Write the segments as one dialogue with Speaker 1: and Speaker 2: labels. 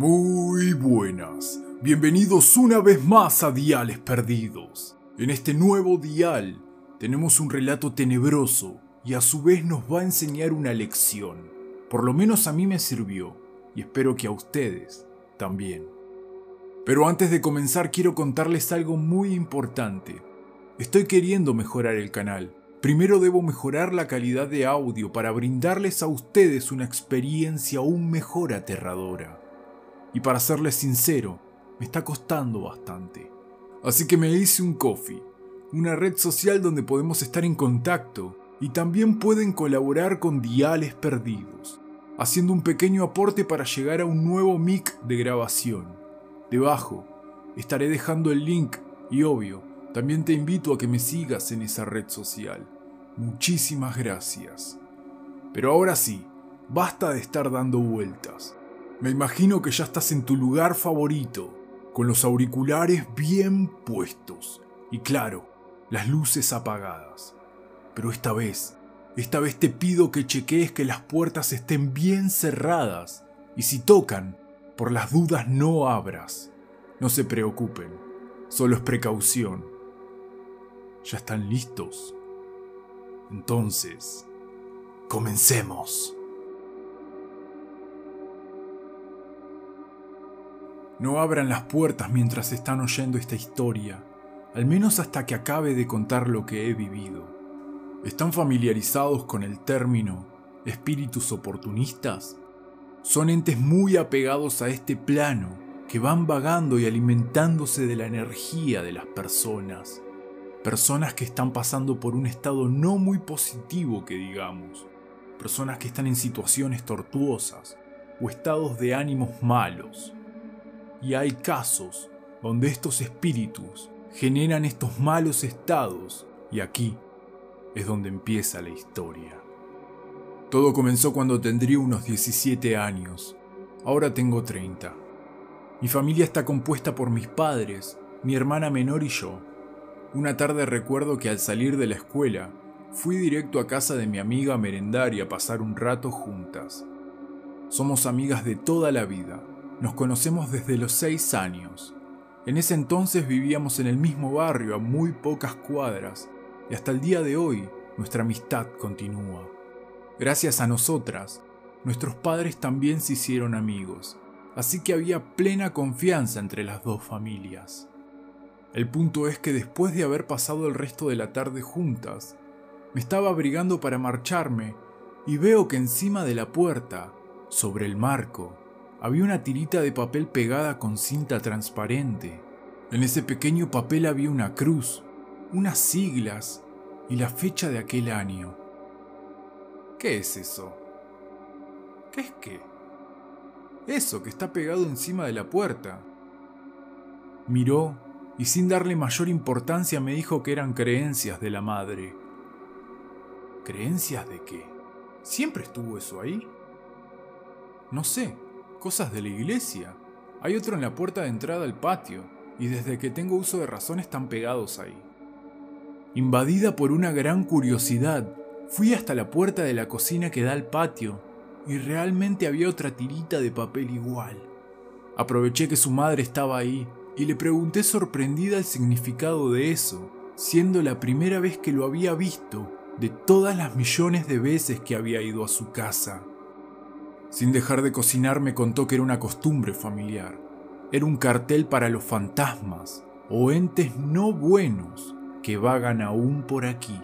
Speaker 1: Muy buenas. Bienvenidos una vez más a Diales Perdidos. En este nuevo dial tenemos un relato tenebroso y a su vez nos va a enseñar una lección. Por lo menos a mí me sirvió y espero que a ustedes también. Pero antes de comenzar quiero contarles algo muy importante. Estoy queriendo mejorar el canal. Primero debo mejorar la calidad de audio para brindarles a ustedes una experiencia aún mejor aterradora. Y para serles sincero, me está costando bastante. Así que me hice un coffee, una red social donde podemos estar en contacto y también pueden colaborar con Diales Perdidos, haciendo un pequeño aporte para llegar a un nuevo mic de grabación. Debajo estaré dejando el link y obvio, también te invito a que me sigas en esa red social. Muchísimas gracias. Pero ahora sí, basta de estar dando vueltas. Me imagino que ya estás en tu lugar favorito, con los auriculares bien puestos y claro, las luces apagadas. Pero esta vez, esta vez te pido que chequees que las puertas estén bien cerradas y si tocan, por las dudas no abras. No se preocupen, solo es precaución. ¿Ya están listos? Entonces, comencemos. No abran las puertas mientras están oyendo esta historia, al menos hasta que acabe de contar lo que he vivido. ¿Están familiarizados con el término espíritus oportunistas? Son entes muy apegados a este plano, que van vagando y alimentándose de la energía de las personas. Personas que están pasando por un estado no muy positivo, que digamos. Personas que están en situaciones tortuosas o estados de ánimos malos y hay casos donde estos espíritus generan estos malos estados y aquí es donde empieza la historia. Todo comenzó cuando tendría unos 17 años. Ahora tengo 30. Mi familia está compuesta por mis padres, mi hermana menor y yo. Una tarde recuerdo que al salir de la escuela fui directo a casa de mi amiga a merendar y a pasar un rato juntas. Somos amigas de toda la vida nos conocemos desde los seis años. En ese entonces vivíamos en el mismo barrio a muy pocas cuadras y hasta el día de hoy nuestra amistad continúa. Gracias a nosotras, nuestros padres también se hicieron amigos, así que había plena confianza entre las dos familias. El punto es que después de haber pasado el resto de la tarde juntas, me estaba abrigando para marcharme y veo que encima de la puerta, sobre el marco, había una tirita de papel pegada con cinta transparente. En ese pequeño papel había una cruz, unas siglas y la fecha de aquel año. ¿Qué es eso? ¿Qué es qué? Eso que está pegado encima de la puerta. Miró y sin darle mayor importancia me dijo que eran creencias de la madre. ¿Creencias de qué? ¿Siempre estuvo eso ahí? No sé, cosas de la iglesia. Hay otro en la puerta de entrada al patio, y desde que tengo uso de razón están pegados ahí. Invadida por una gran curiosidad, fui hasta la puerta de la cocina que da al patio, y realmente había otra tirita de papel igual. Aproveché que su madre estaba ahí y le pregunté sorprendida el significado de eso, siendo la primera vez que lo había visto de todas las millones de veces que había ido a su casa. Sin dejar de cocinar me contó que era una costumbre familiar. Era un cartel para los fantasmas o entes no buenos que vagan aún por aquí.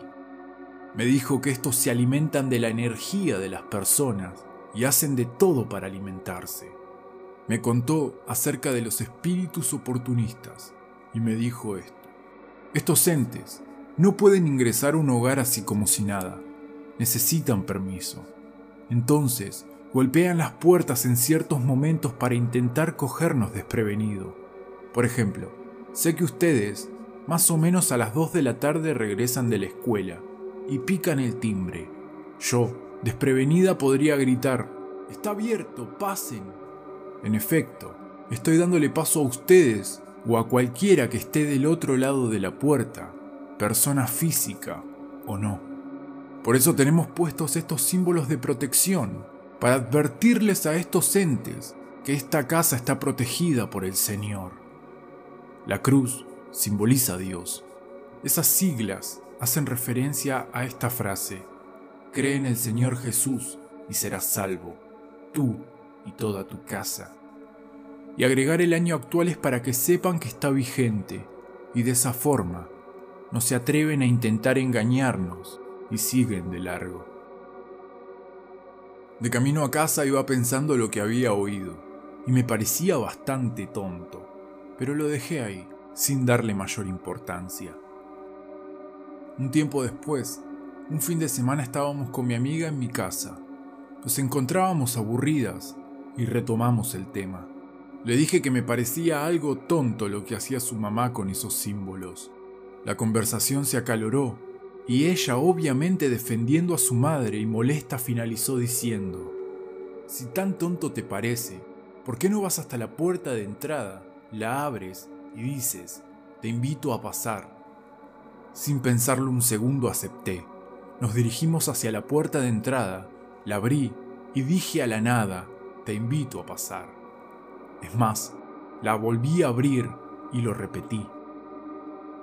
Speaker 1: Me dijo que estos se alimentan de la energía de las personas y hacen de todo para alimentarse. Me contó acerca de los espíritus oportunistas y me dijo esto. Estos entes no pueden ingresar a un hogar así como si nada. Necesitan permiso. Entonces, golpean las puertas en ciertos momentos para intentar cogernos desprevenido. Por ejemplo, sé que ustedes, más o menos a las 2 de la tarde, regresan de la escuela y pican el timbre. Yo, desprevenida, podría gritar, Está abierto, pasen. En efecto, estoy dándole paso a ustedes o a cualquiera que esté del otro lado de la puerta, persona física o no. Por eso tenemos puestos estos símbolos de protección para advertirles a estos entes que esta casa está protegida por el Señor. La cruz simboliza a Dios. Esas siglas hacen referencia a esta frase. Cree en el Señor Jesús y serás salvo, tú y toda tu casa. Y agregar el año actual es para que sepan que está vigente y de esa forma no se atreven a intentar engañarnos y siguen de largo. De camino a casa iba pensando lo que había oído y me parecía bastante tonto, pero lo dejé ahí, sin darle mayor importancia. Un tiempo después, un fin de semana estábamos con mi amiga en mi casa. Nos encontrábamos aburridas y retomamos el tema. Le dije que me parecía algo tonto lo que hacía su mamá con esos símbolos. La conversación se acaloró y ella, obviamente defendiendo a su madre y molesta, finalizó diciendo, Si tan tonto te parece, ¿por qué no vas hasta la puerta de entrada, la abres y dices, te invito a pasar? Sin pensarlo un segundo acepté. Nos dirigimos hacia la puerta de entrada, la abrí y dije a la nada, te invito a pasar. Es más, la volví a abrir y lo repetí.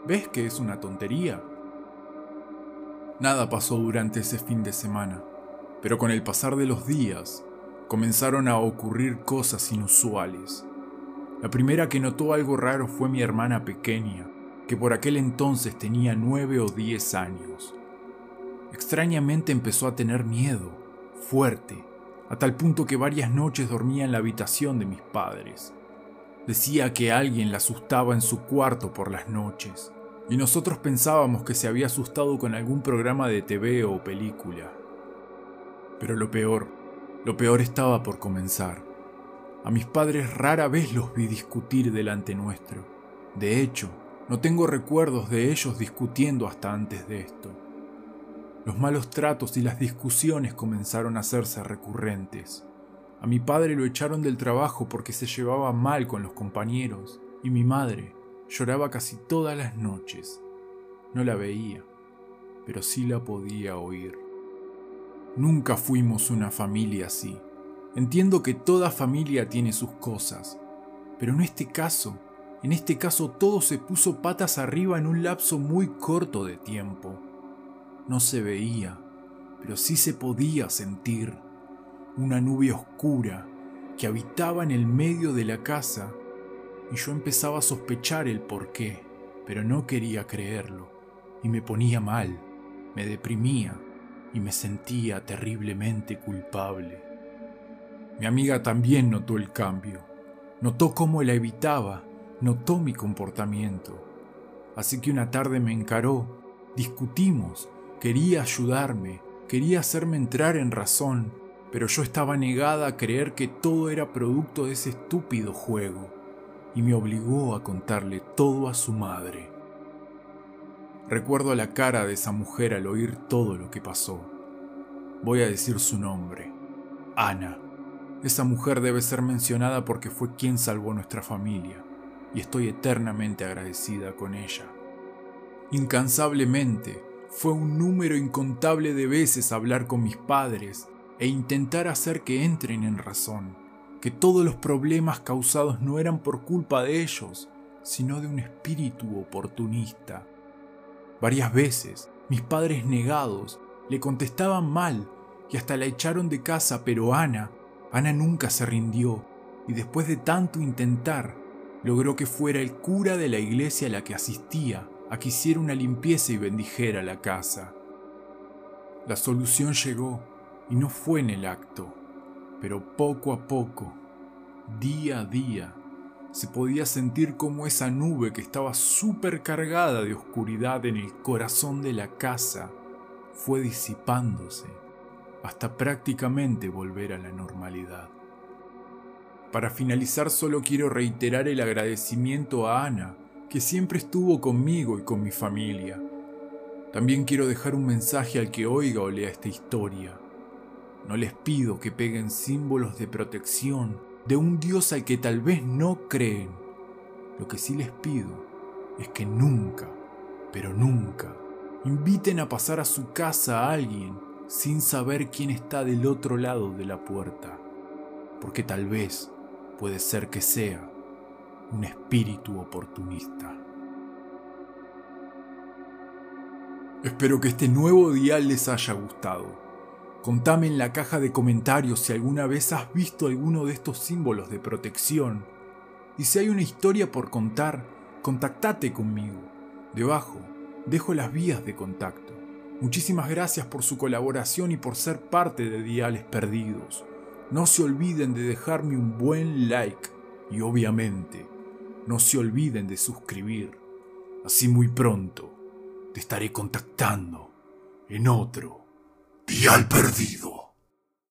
Speaker 1: ¿Ves que es una tontería? Nada pasó durante ese fin de semana, pero con el pasar de los días comenzaron a ocurrir cosas inusuales. La primera que notó algo raro fue mi hermana pequeña, que por aquel entonces tenía nueve o diez años. Extrañamente empezó a tener miedo, fuerte, a tal punto que varias noches dormía en la habitación de mis padres. Decía que alguien la asustaba en su cuarto por las noches, y nosotros pensábamos que se había asustado con algún programa de TV o película. Pero lo peor, lo peor estaba por comenzar. A mis padres rara vez los vi discutir delante nuestro. De hecho, no tengo recuerdos de ellos discutiendo hasta antes de esto. Los malos tratos y las discusiones comenzaron a hacerse recurrentes. A mi padre lo echaron del trabajo porque se llevaba mal con los compañeros y mi madre lloraba casi todas las noches. No la veía, pero sí la podía oír. Nunca fuimos una familia así. Entiendo que toda familia tiene sus cosas, pero en este caso, en este caso todo se puso patas arriba en un lapso muy corto de tiempo. No se veía, pero sí se podía sentir una nube oscura que habitaba en el medio de la casa y yo empezaba a sospechar el por qué, pero no quería creerlo y me ponía mal, me deprimía y me sentía terriblemente culpable. Mi amiga también notó el cambio, notó cómo la evitaba, notó mi comportamiento. Así que una tarde me encaró, discutimos Quería ayudarme, quería hacerme entrar en razón, pero yo estaba negada a creer que todo era producto de ese estúpido juego, y me obligó a contarle todo a su madre. Recuerdo la cara de esa mujer al oír todo lo que pasó. Voy a decir su nombre, Ana. Esa mujer debe ser mencionada porque fue quien salvó nuestra familia, y estoy eternamente agradecida con ella. Incansablemente, fue un número incontable de veces hablar con mis padres e intentar hacer que entren en razón, que todos los problemas causados no eran por culpa de ellos, sino de un espíritu oportunista. Varias veces, mis padres negados le contestaban mal y hasta la echaron de casa, pero Ana, Ana nunca se rindió y después de tanto intentar, logró que fuera el cura de la iglesia a la que asistía a que hiciera una limpieza y bendijera la casa. La solución llegó y no fue en el acto, pero poco a poco, día a día, se podía sentir como esa nube que estaba supercargada de oscuridad en el corazón de la casa fue disipándose hasta prácticamente volver a la normalidad. Para finalizar solo quiero reiterar el agradecimiento a Ana que siempre estuvo conmigo y con mi familia. También quiero dejar un mensaje al que oiga o lea esta historia. No les pido que peguen símbolos de protección de un Dios al que tal vez no creen. Lo que sí les pido es que nunca, pero nunca, inviten a pasar a su casa a alguien sin saber quién está del otro lado de la puerta. Porque tal vez puede ser que sea un espíritu oportunista. Espero que este nuevo dial les haya gustado. Contame en la caja de comentarios si alguna vez has visto alguno de estos símbolos de protección. Y si hay una historia por contar, contactate conmigo. Debajo dejo las vías de contacto. Muchísimas gracias por su colaboración y por ser parte de Diales Perdidos. No se olviden de dejarme un buen like y obviamente no se olviden de suscribir. Así muy pronto te estaré contactando en otro Dial Perdido.